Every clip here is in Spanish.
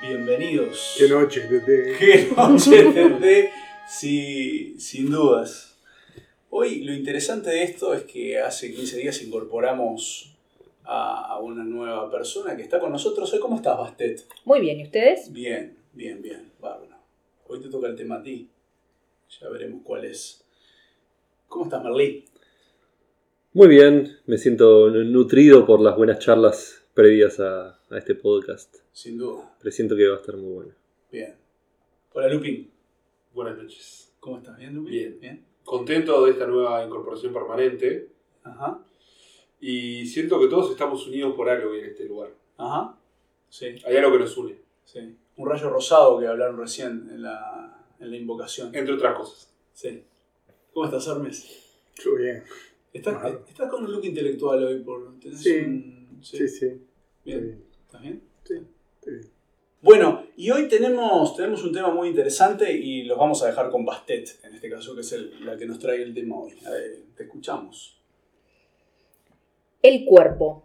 Bienvenidos. Qué noche, Tete. Qué noche, Tete. Sí, sin dudas. Hoy lo interesante de esto es que hace 15 días incorporamos a, a una nueva persona que está con nosotros. Hoy, ¿Cómo estás, Bastet? Muy bien, ¿y ustedes? Bien, bien, bien. Bárbaro. Hoy te toca el tema a ti. Ya veremos cuál es. ¿Cómo estás, Merlí? Muy bien, me siento nutrido por las buenas charlas previas a, a este podcast. Sin duda. Presiento que va a estar muy bueno. Bien. Hola, Lupin. Buenas noches. ¿Cómo estás? ¿Bien, Lupin? Bien. Bien. Contento de esta nueva incorporación permanente Ajá. y siento que todos estamos unidos por algo en este lugar. Ajá. Sí. Hay algo que nos une, Sí. Un rayo rosado que hablaron recién en la, en la invocación. entre otras cosas. Sí. ¿Cómo estás, Hermes? Yo bien. ¿Estás, Ajá. estás con un look intelectual hoy? Por, tenés Sí. un- Sí, sí. Bien. Estoy bien. ¿Estás bien? Sí. Bueno, y hoy tenemos, tenemos un tema muy interesante y los vamos a dejar con Bastet, en este caso, que es el- la que nos trae el tema hoy. Te escuchamos. El cuerpo.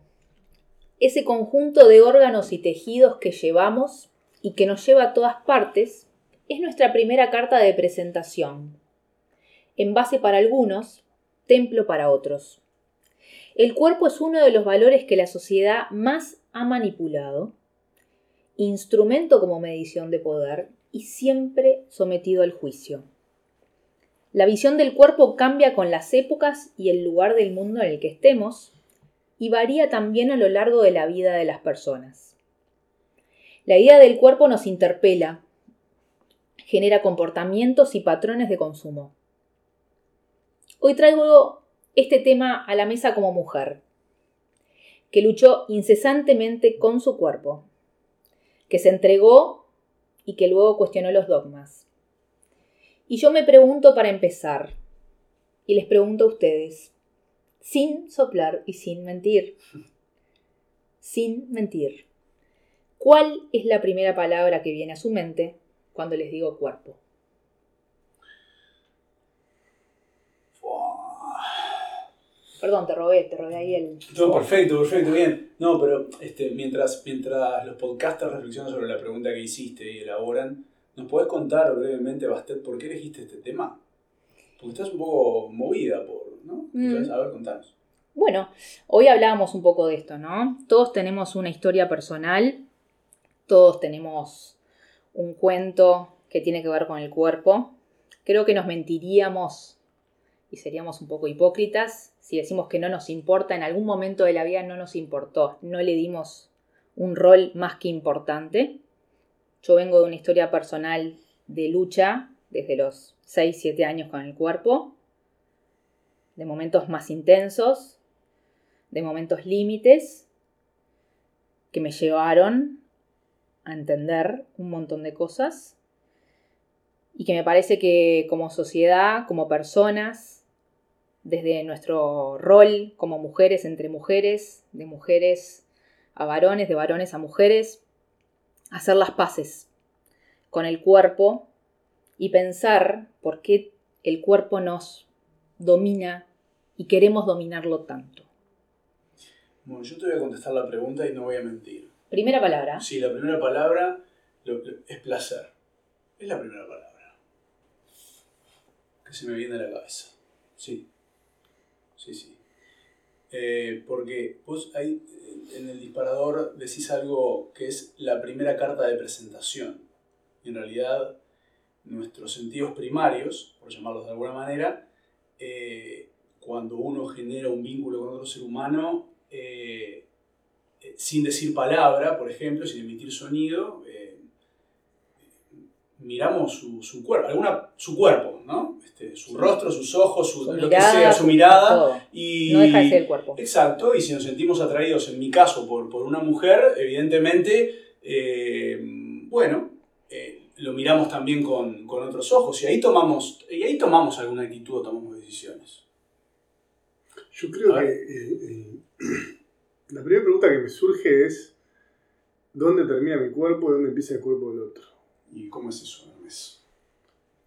Ese conjunto de órganos y tejidos que llevamos y que nos lleva a todas partes es nuestra primera carta de presentación. En base para algunos, templo para otros. El cuerpo es uno de los valores que la sociedad más ha manipulado, instrumento como medición de poder y siempre sometido al juicio. La visión del cuerpo cambia con las épocas y el lugar del mundo en el que estemos y varía también a lo largo de la vida de las personas. La idea del cuerpo nos interpela, genera comportamientos y patrones de consumo. Hoy traigo este tema a la mesa como mujer, que luchó incesantemente con su cuerpo, que se entregó y que luego cuestionó los dogmas. Y yo me pregunto para empezar, y les pregunto a ustedes, sin soplar y sin mentir, sin mentir, ¿cuál es la primera palabra que viene a su mente cuando les digo cuerpo? Perdón, te robé, te robé ahí el... No, perfecto, perfecto, bien. No, pero este, mientras, mientras los podcasters reflexionan sobre la pregunta que hiciste y elaboran, ¿nos podés contar brevemente, Bastet, por qué elegiste este tema? Porque estás un poco movida por, ¿no? Mm. Entonces, a ver, contanos. Bueno, hoy hablábamos un poco de esto, ¿no? Todos tenemos una historia personal, todos tenemos un cuento que tiene que ver con el cuerpo. Creo que nos mentiríamos y seríamos un poco hipócritas si decimos que no nos importa, en algún momento de la vida no nos importó, no le dimos un rol más que importante. Yo vengo de una historia personal de lucha desde los 6, 7 años con el cuerpo, de momentos más intensos, de momentos límites que me llevaron a entender un montón de cosas y que me parece que como sociedad, como personas, desde nuestro rol como mujeres entre mujeres, de mujeres a varones, de varones a mujeres, hacer las paces con el cuerpo y pensar por qué el cuerpo nos domina y queremos dominarlo tanto. Bueno, yo te voy a contestar la pregunta y no voy a mentir. Primera palabra. Sí, la primera palabra es placer. Es la primera palabra. Que se me viene a la cabeza. Sí. Sí, sí. Eh, porque vos ahí eh, en el disparador decís algo que es la primera carta de presentación. Y en realidad nuestros sentidos primarios, por llamarlos de alguna manera, eh, cuando uno genera un vínculo con otro ser humano, eh, eh, sin decir palabra, por ejemplo, sin emitir sonido, eh, miramos su, su cuerpo, alguna, su cuerpo, ¿no? Este, su rostro, sus ojos, su, Su lo mirada, que sea, su mirada. todo. Y, No deja de ser el cuerpo. Exacto, y si nos sentimos atraídos, en mi caso, por, por una mujer, evidentemente, eh, bueno, eh, lo miramos también con, con otros ojos y ahí tomamos, y ahí tomamos alguna actitud o tomamos decisiones. Yo creo A que el- la primera pregunta que me surge es ¿dónde termina mi cuerpo y dónde empieza el cuerpo del otro? ¿Y cómo es eso, Hermes?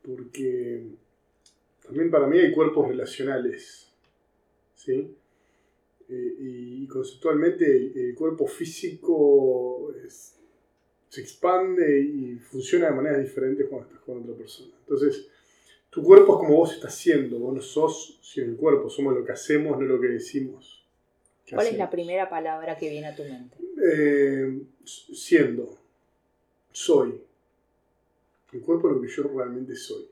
Porque también para mí hay cuerpos relacionales. ¿sí? Eh, y conceptualmente el, el cuerpo físico es- se expande y funciona de maneras diferentes cuando estás con otra persona. Entonces, tu cuerpo es como vos estás siendo, vos no sos sin el cuerpo, somos lo que hacemos, no lo que decimos. ¿Cuál es la primera palabra que viene a tu mente? Eh, siendo, soy. El cuerpo es lo que yo realmente soy.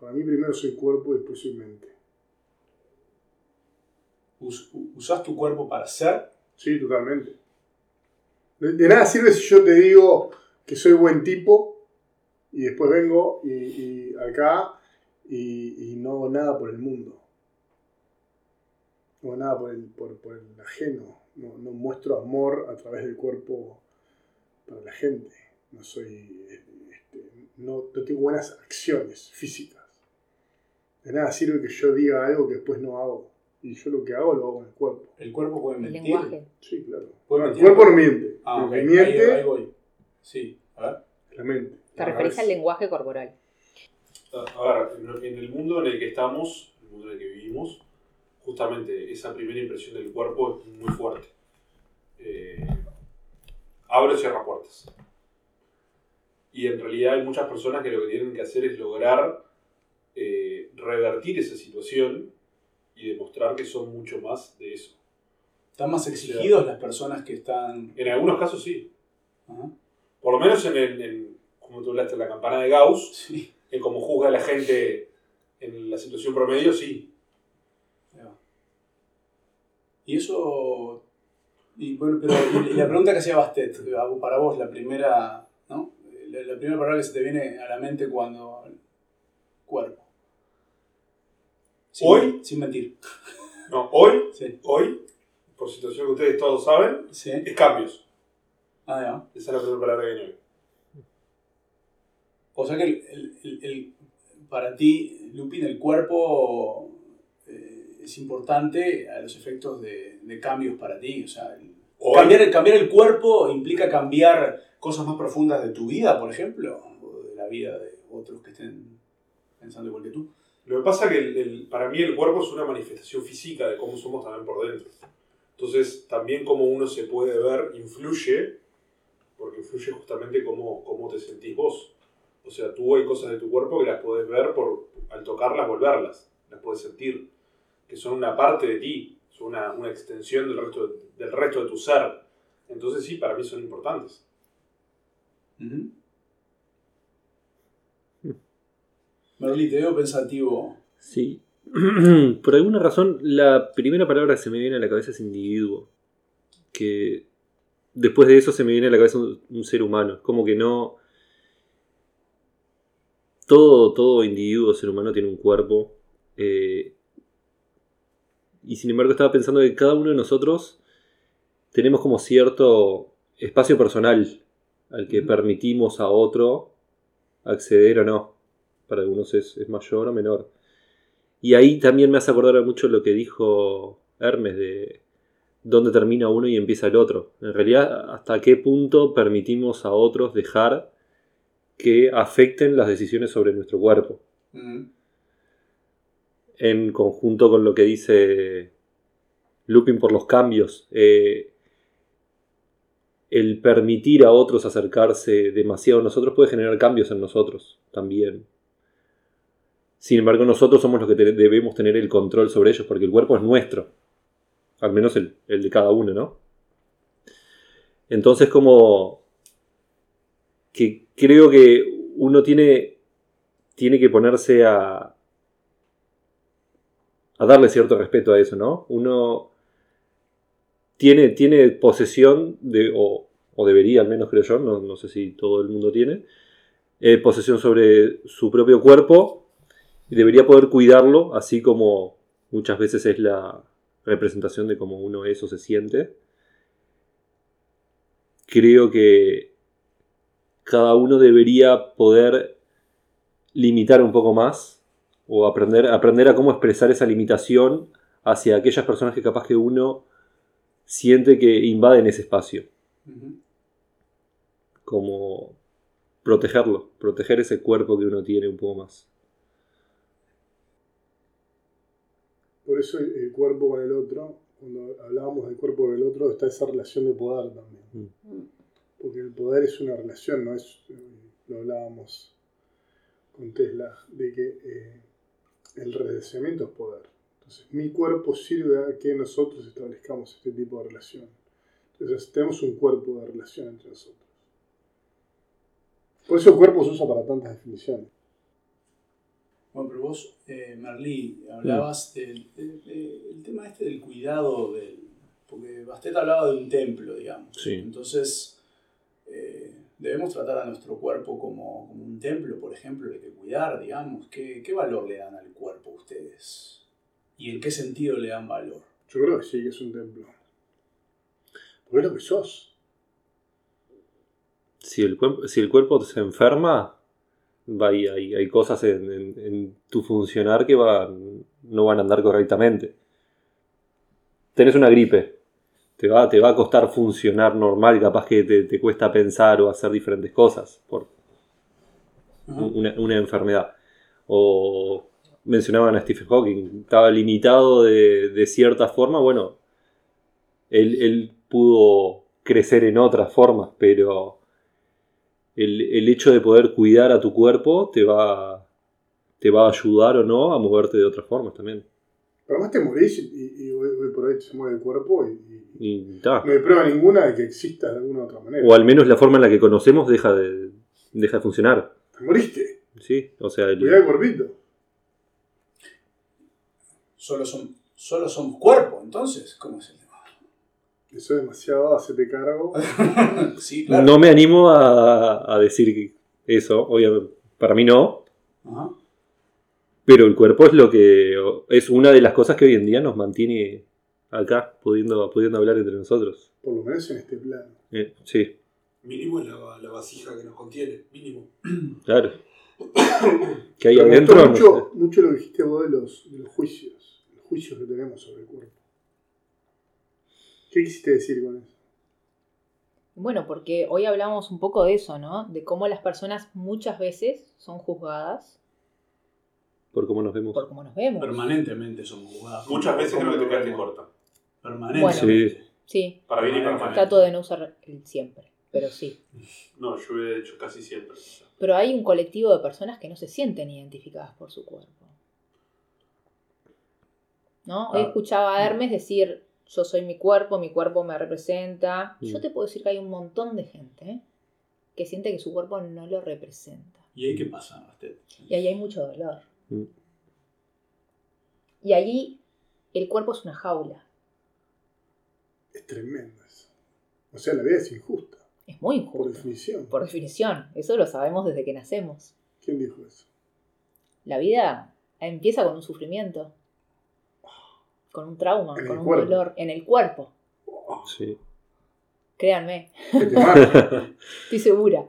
Para mí primero soy cuerpo y después soy mente. Us- ¿Usás tu cuerpo para ser? Sí, totalmente. De, de nada sirve si yo te digo que soy buen tipo y después vengo y, y acá y, y no hago nada por el mundo. No hago nada por el, por, por el ajeno. No, no muestro amor a través del cuerpo para la gente. No soy. este, no, no tengo buenas acciones físicas. De nada sirve que yo diga algo que después no hago. Y yo lo que hago lo hago con el cuerpo. ¿El cuerpo puede El mentir? lenguaje. Sí, claro. ¿Puede No, el mentir? cuerpo no miente. Ah, Lo ok. que Ahí- miente ahí voy. Sí, a ver. la mente. Te Ah, referís al lenguaje corporal. A ver, en- en el mundo en el que estamos, en el mundo en el que vivimos, justamente esa primera impresión del cuerpo es muy fuerte. Eh, abre o cierra puertas. Y en realidad hay muchas personas que lo que tienen que hacer es lograr eh, revertir esa situación y demostrar que son mucho más de eso. ¿Están más exigidos las personas que están... En algunos casos sí. Por lo menos en, el, en como tú hablaste, en la campana de Gauss, Sí. en cómo juzga a la gente en la situación promedio, sí. Y eso... Y, bueno, pero y la pregunta que hacía Bastet, para vos, la primera. La, primera palabra que se te viene a la mente cuando... Cuerpo. Sin- Hoy- Sin mentir. No, hoy, Sí. hoy, por situación que ustedes todos saben, Sí. es cambios. Ah, ya. Esa es la primera palabra que viene hoy. O sea que el, el- el- el- para ti, Lupin, el cuerpo eh, es importante a los efectos de, de cambios para ti. O sea, el- Hoy, cambiar, cambiar el cuerpo implica cambiar cosas más profundas de tu vida, por ejemplo, o de la vida de otros que estén pensando igual que tú. Lo que pasa es que el- el- para mí el cuerpo es una manifestación física de cómo somos también por dentro. Entonces, también cómo uno se puede ver influye, porque influye justamente cómo, cómo te sentís vos. O sea, tú hay cosas de tu cuerpo que las podés ver por, al tocarlas, volverlas, las podés sentir, que son una parte de ti, una, una extensión del resto, de, del resto de tu ser. Entonces, sí, para mí son importantes. Merlí, te veo pensativo. Sí. Por alguna razón, la primera palabra que se me viene a la cabeza es individuo. Que después de eso se me viene a la cabeza un, un ser humano. Como que no. Todo, todo individuo, ser humano, tiene un cuerpo. eh, y sin embargo, estaba pensando que cada uno de nosotros tenemos como cierto espacio personal al que permitimos a otro acceder o no. Para algunos es, es mayor o menor. Y ahí también me hace acordar mucho lo que dijo Hermes de dónde termina uno y empieza el otro. En realidad, hasta qué punto permitimos a otros dejar que afecten las decisiones sobre nuestro cuerpo. En conjunto con lo que dice Lupin por los cambios. eh, el permitir a otros acercarse demasiado a nosotros puede generar cambios en nosotros también. Sin embargo, nosotros somos los que debemos tener el control sobre ellos, porque el cuerpo es nuestro. Al menos el, el de cada uno, ¿no? Entonces, como que creo que uno tiene, tiene que ponerse a, a darle cierto respeto a eso, ¿no? Uno tiene, tiene posesión de, o, debería al menos creo yo, no, no sé si todo el mundo tiene, eh, posesión sobre su propio cuerpo y debería poder cuidarlo, así como muchas veces es la representación de cómo uno es o se siente. Creo que cada uno debería poder limitar un poco más o aprender, aprender a cómo expresar esa limitación hacia aquellas personas que capaz que uno siente que invaden ese espacio. Como protegerlo, proteger ese cuerpo que uno tiene un poco más. por eso el, el cuerpo con el otro, cuando hablábamos del cuerpo con el otro, está esa relación de poder también. Porque el poder es una relación, no es, eh, lo hablábamos con Tesla, de que eh, el redeseamiento es poder. Entonces, mi cuerpo sirve a que nosotros establezcamos este tipo de relación. Entonces, tenemos un cuerpo de relación entre nosotros. Por eso el cuerpo se usa para tantas definiciones. Bueno, pero vos, eh, Merlí, hablabas del, del- del tema este del cuidado del... Porque Bastet hablaba de un templo, digamos. Sí. Entonces, eh, debemos tratar a nuestro cuerpo como, como un templo, por ejemplo, el que cuidar, digamos. ¿Qué, ¿Qué valor le dan al cuerpo ustedes? ¿Y en qué sentido le dan valor? Yo creo que sí, que es un templo. Porque es lo que sos. Si el, cuerpo, si el cuerpo se enferma, va, hay, hay, hay cosas en, en- en tu funcionar que van, no van a andar correctamente. Tenés una gripe, te va, te va a costar funcionar normal, capaz que te, te cuesta pensar o hacer diferentes cosas por una, una enfermedad. O mencionaban a Stephen Hawking, estaba limitado de, de cierta forma, bueno, él, él pudo crecer en otras formas, pero el, el hecho de poder cuidar a tu cuerpo te va, te va a ayudar o no a moverte de otras formas también. Pero además te morís y, y- y hoy, hoy por hoy se muere el cuerpo y, y no hay prueba ninguna de que exista de alguna otra manera. O al menos la forma en la que conocemos deja de, deja de funcionar. Te moriste. ¿sí? O sea, el- Cuidá el cuerpito. Solo, son, solo somos cuerpo, entonces, ¿cómo es el tema? Eso es demasiado, hacete cargo. sí, claro. no me animo a, a decir eso, obviamente, para mí no, Ajá. Pero el cuerpo es lo que es una de las cosas que hoy en día nos mantiene acá, pudiendo, pudiendo hablar entre nosotros. Por lo menos en este plano. Eh, sí, Mínimo es la, la vasija que nos contiene, mínimo. claro. que hay adentro. no mucho, mucho lo que dijiste vos de los, de los juicios. Los juicios que tenemos sobre el cuerpo. ¿Qué quisiste decir con eso? Bueno, porque hoy hablamos un poco de eso, ¿no? De cómo las personas muchas veces son juzgadas por cómo nos vemos. por cómo nos vemos. Permanentemente somos jugados. Muchas veces ¿Cómo creo que te quedaste corta. Permanentemente. Sí. Sí, Para bien y para mal. trato de no usar el siempre, pero sí. No, yo he hecho casi siempre. Pero hay un colectivo de personas que no se sienten identificadas por su cuerpo. ¿No? Hoy Ah. escuchaba a Hermes decir, yo soy mi cuerpo, mi cuerpo me representa. Mm. Yo te puedo decir que hay un montón de gente ¿eh? que siente que su cuerpo no lo representa. ¿Y ahí qué pasa, Bastet? Y ahí hay mucho dolor. Mm. Y allí el cuerpo es una jaula. Es tremendo eso. O sea, la vida es injusta, Es muy por injusto. definición. Por definición. Eso lo sabemos desde que nacemos. ¿Quién dijo eso? La vida empieza con un sufrimiento. Con un trauma, con un cuerpo. dolor en el cuerpo. Oh, Sí. Créanme, estoy segura.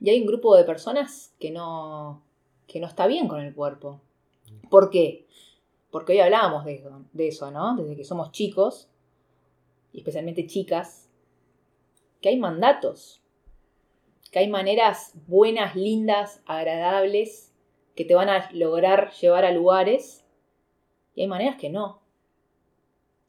Y hay un grupo de personas que no, que no está bien con el cuerpo. ¿Por qué? Porque hoy hablábamos de eso, de eso, ¿no? Desde que somos chicos, y especialmente chicas, que hay mandatos, que hay maneras buenas, lindas, agradables, que te van a lograr llevar a lugares, y hay maneras que no.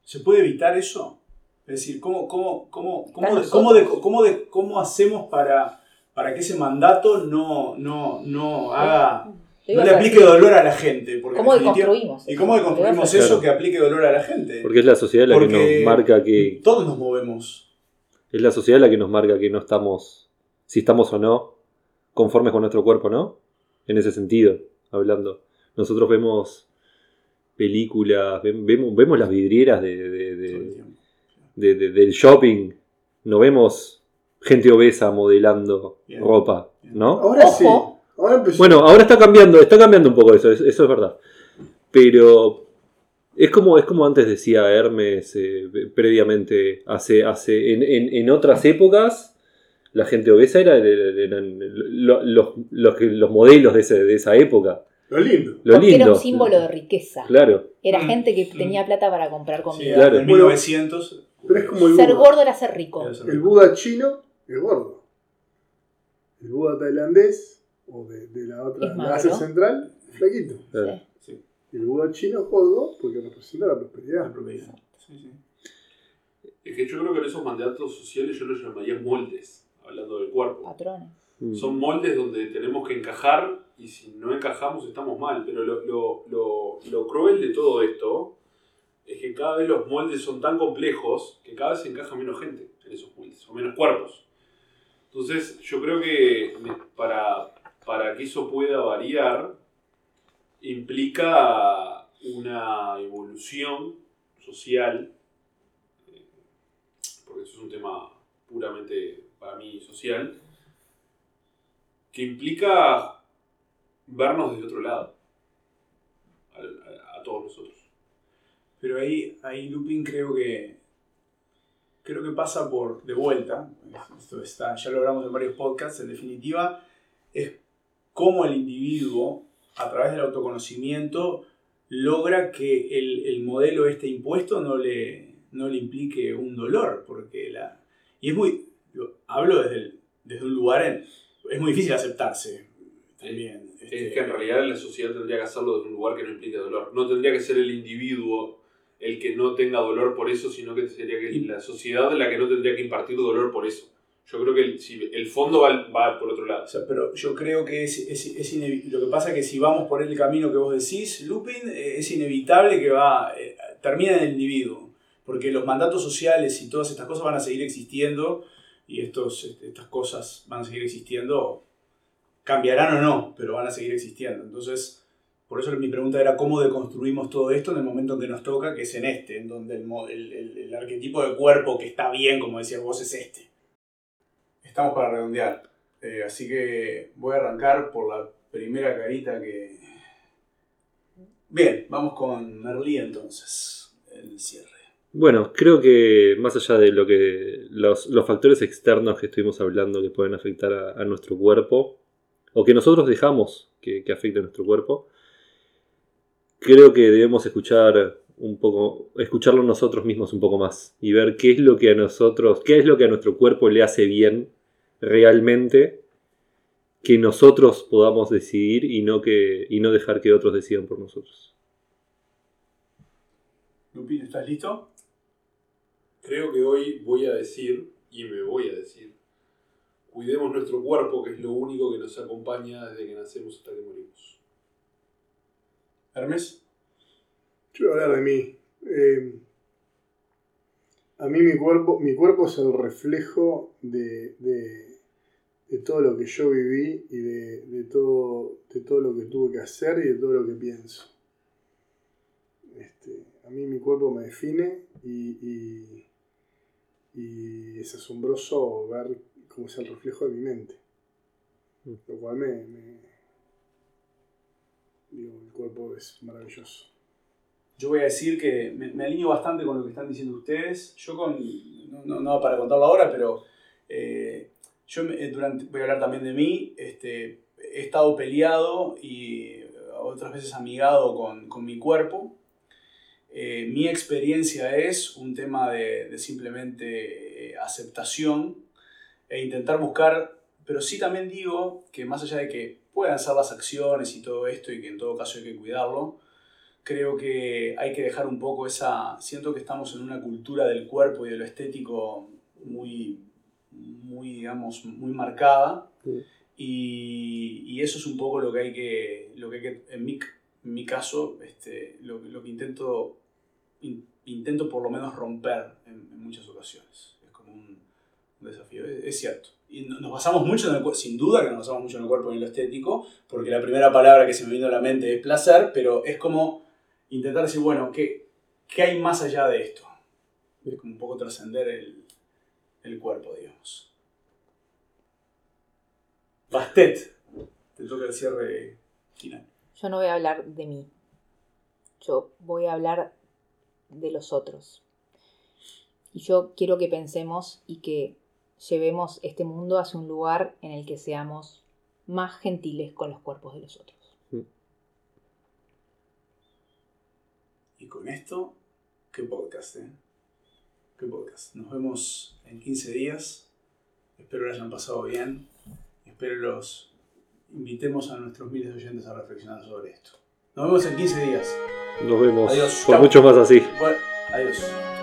¿Se puede evitar eso? Es decir, ¿cómo, cómo, cómo, cómo, cómo, de- nosotros. cómo de- cómo hacemos para, para que ese mandato no, no, no haga, no le aplique dolor a la gente? Porque ¿Cómo deconstruimos? ¿Y eso? cómo deconstruimos eso que aplique dolor a la gente? Porque es la sociedad la que nos marca que. Todos nos movemos. Es la sociedad la que nos marca que no estamos. Si estamos o no conformes con nuestro cuerpo, ¿no? En ese sentido, hablando. Nosotros vemos películas, ve- vemos, vemos las vidrieras de, de- de- todo el tiempo. de- de- del shopping. No vemos gente obesa modelando Bien. ropa, ¿no? Ahora sí. Ahora empezó. Bueno, ahora está cambiando, está cambiando un poco eso, es- eso es verdad. Pero es como, es como antes decía Hermes eh, previamente, hace, hace, en, en- en otras épocas, la gente obesa era, eran lo- los, los, que- los modelos de, ese- de esa época. Lo lindo. Lo Porque lindo. era un símbolo de riqueza. Claro, Era Mm. gente que Mm. tenía plata para comprar Sí, comida. Claro. En 1900. Pero es como el Ser Buda. gordo era ser rico. El. Buda chino es gordo. El Buda tailandés, o de, de la otra, Es la magro. Asia Central, flaquito. claro. Sí. Y el Buda chino Jodo porque representa la prosperidad. La sí. Es que yo creo que en esos mandatos sociales yo los llamaría moldes, hablando del cuerpo. Patrones. Mm. Son moldes donde tenemos que encajar y si no encajamos estamos mal. Pero lo, lo- lo- lo cruel de todo esto es que cada vez los moldes son tan complejos que cada vez se encaja menos gente en esos moldes, o menos cuerpos. Entonces yo creo que para, para que eso pueda variar implica una evolución social, eh, porque eso es un tema puramente para mí social, que implica vernos desde otro lado, a todos nosotros. Pero ahí, ahí Lupin creo que creo que pasa por de vuelta. Esto está, ya lo hablamos en varios podcasts. En definitiva, es cómo el individuo, a través del autoconocimiento, logra que el, el modelo este impuesto no le, no le implique un dolor. Porque la, y es muy. hablo desde, el- desde un lugar en. Es muy difícil aceptarse. También. Es Este, que en realidad la sociedad tendría que hacerlo desde un lugar que no implique dolor. No tendría que ser el individuo el que no tenga dolor por eso, sino que sería que la sociedad la que no tendría que impartir dolor por eso. Yo creo que el, si el fondo va, va por otro lado. O sea, pero yo creo que es, es, lo que pasa es que si vamos por el camino que vos decís, Lupin, eh, es inevitable que va eh, termina en el individuo, porque los mandatos sociales y todas estas cosas van a seguir existiendo y estos, este, estas cosas van a seguir existiendo, cambiarán o no, pero van a seguir existiendo. Entonces, por eso mi pregunta era cómo deconstruimos todo esto en el momento en que nos toca, que es en este, en donde el, mo- el- el- el arquetipo de cuerpo que está bien, como decías vos, es este. Estamos para redondear. Eh, así que voy a arrancar por la primera carita que... Bien, vamos con Merlí entonces, el cierre. Bueno, creo que más allá de lo que los, los factores externos que estuvimos hablando que pueden afectar a, a nuestro cuerpo, o que nosotros dejamos que, que afecte a nuestro cuerpo, creo que debemos escuchar un poco, escucharlo nosotros mismos un poco más y ver qué es lo que a nosotros, qué es lo que a nuestro cuerpo le hace bien realmente, que nosotros podamos decidir y no que y no dejar que otros decidan por nosotros. Lupín, ¿estás listo? Creo que hoy voy a decir, y me voy a decir, cuidemos nuestro cuerpo, que es lo único que nos acompaña desde que nacemos hasta que morimos. Hermes. Yo voy a hablar de mí. Eh, a mí mi cuerpo, mi cuerpo es el reflejo de, de- todo lo que yo viví y de, de todo, de todo lo que tuve que hacer y de todo lo que pienso. Este, a mí mi cuerpo me define y, y- es asombroso ver cómo es el reflejo de mi mente. Lo cual me- digo, el cuerpo es maravilloso. Yo voy a decir que me, alineo bastante con lo que están diciendo ustedes. Yo con, no, no, para contarlo ahora, pero eh, yo eh, durante, voy a hablar también de mí. Este, he estado peleado y otras veces amigado con, con mi cuerpo. Eh, mi experiencia es un tema de, simplemente eh, aceptación e intentar buscar, pero sí también digo que más allá de que puedan ser las acciones y todo esto y que en todo caso hay que cuidarlo, creo que hay que dejar un poco esa... Siento que estamos en una cultura del cuerpo y de lo estético muy, muy digamos, muy marcada. Sí. Y, y eso es un poco lo que hay que, lo que, hay que en, mi, en mi caso, este, lo, lo que intento, in- intento por lo menos romper en, en muchas ocasiones. Es como un, un desafío, es, es cierto. Y no- nos basamos mucho en el cuerpo, sin duda que nos basamos mucho en el cuerpo y en lo estético, porque la primera palabra que se me vino a la mente es placer, pero es como intentar decir, bueno, ¿qué, qué hay más allá de esto? Es como un poco trascender el, el cuerpo, digamos. Bastet, te toca el cierre final. Yo no voy a hablar de mí. Yo voy a hablar de los otros. Y yo quiero que pensemos y que llevemos este mundo hacia un lugar en el que seamos más gentiles con los cuerpos de los otros. Y con esto, qué podcast, ¿eh? Qué podcast. Nos vemos en 15 días. Espero lo hayan pasado bien. Espero los invitemos a nuestros miles de oyentes a reflexionar sobre esto. Nos vemos en 15 días. Nos vemos Adiós. por Chao. mucho más así. Bueno, adiós.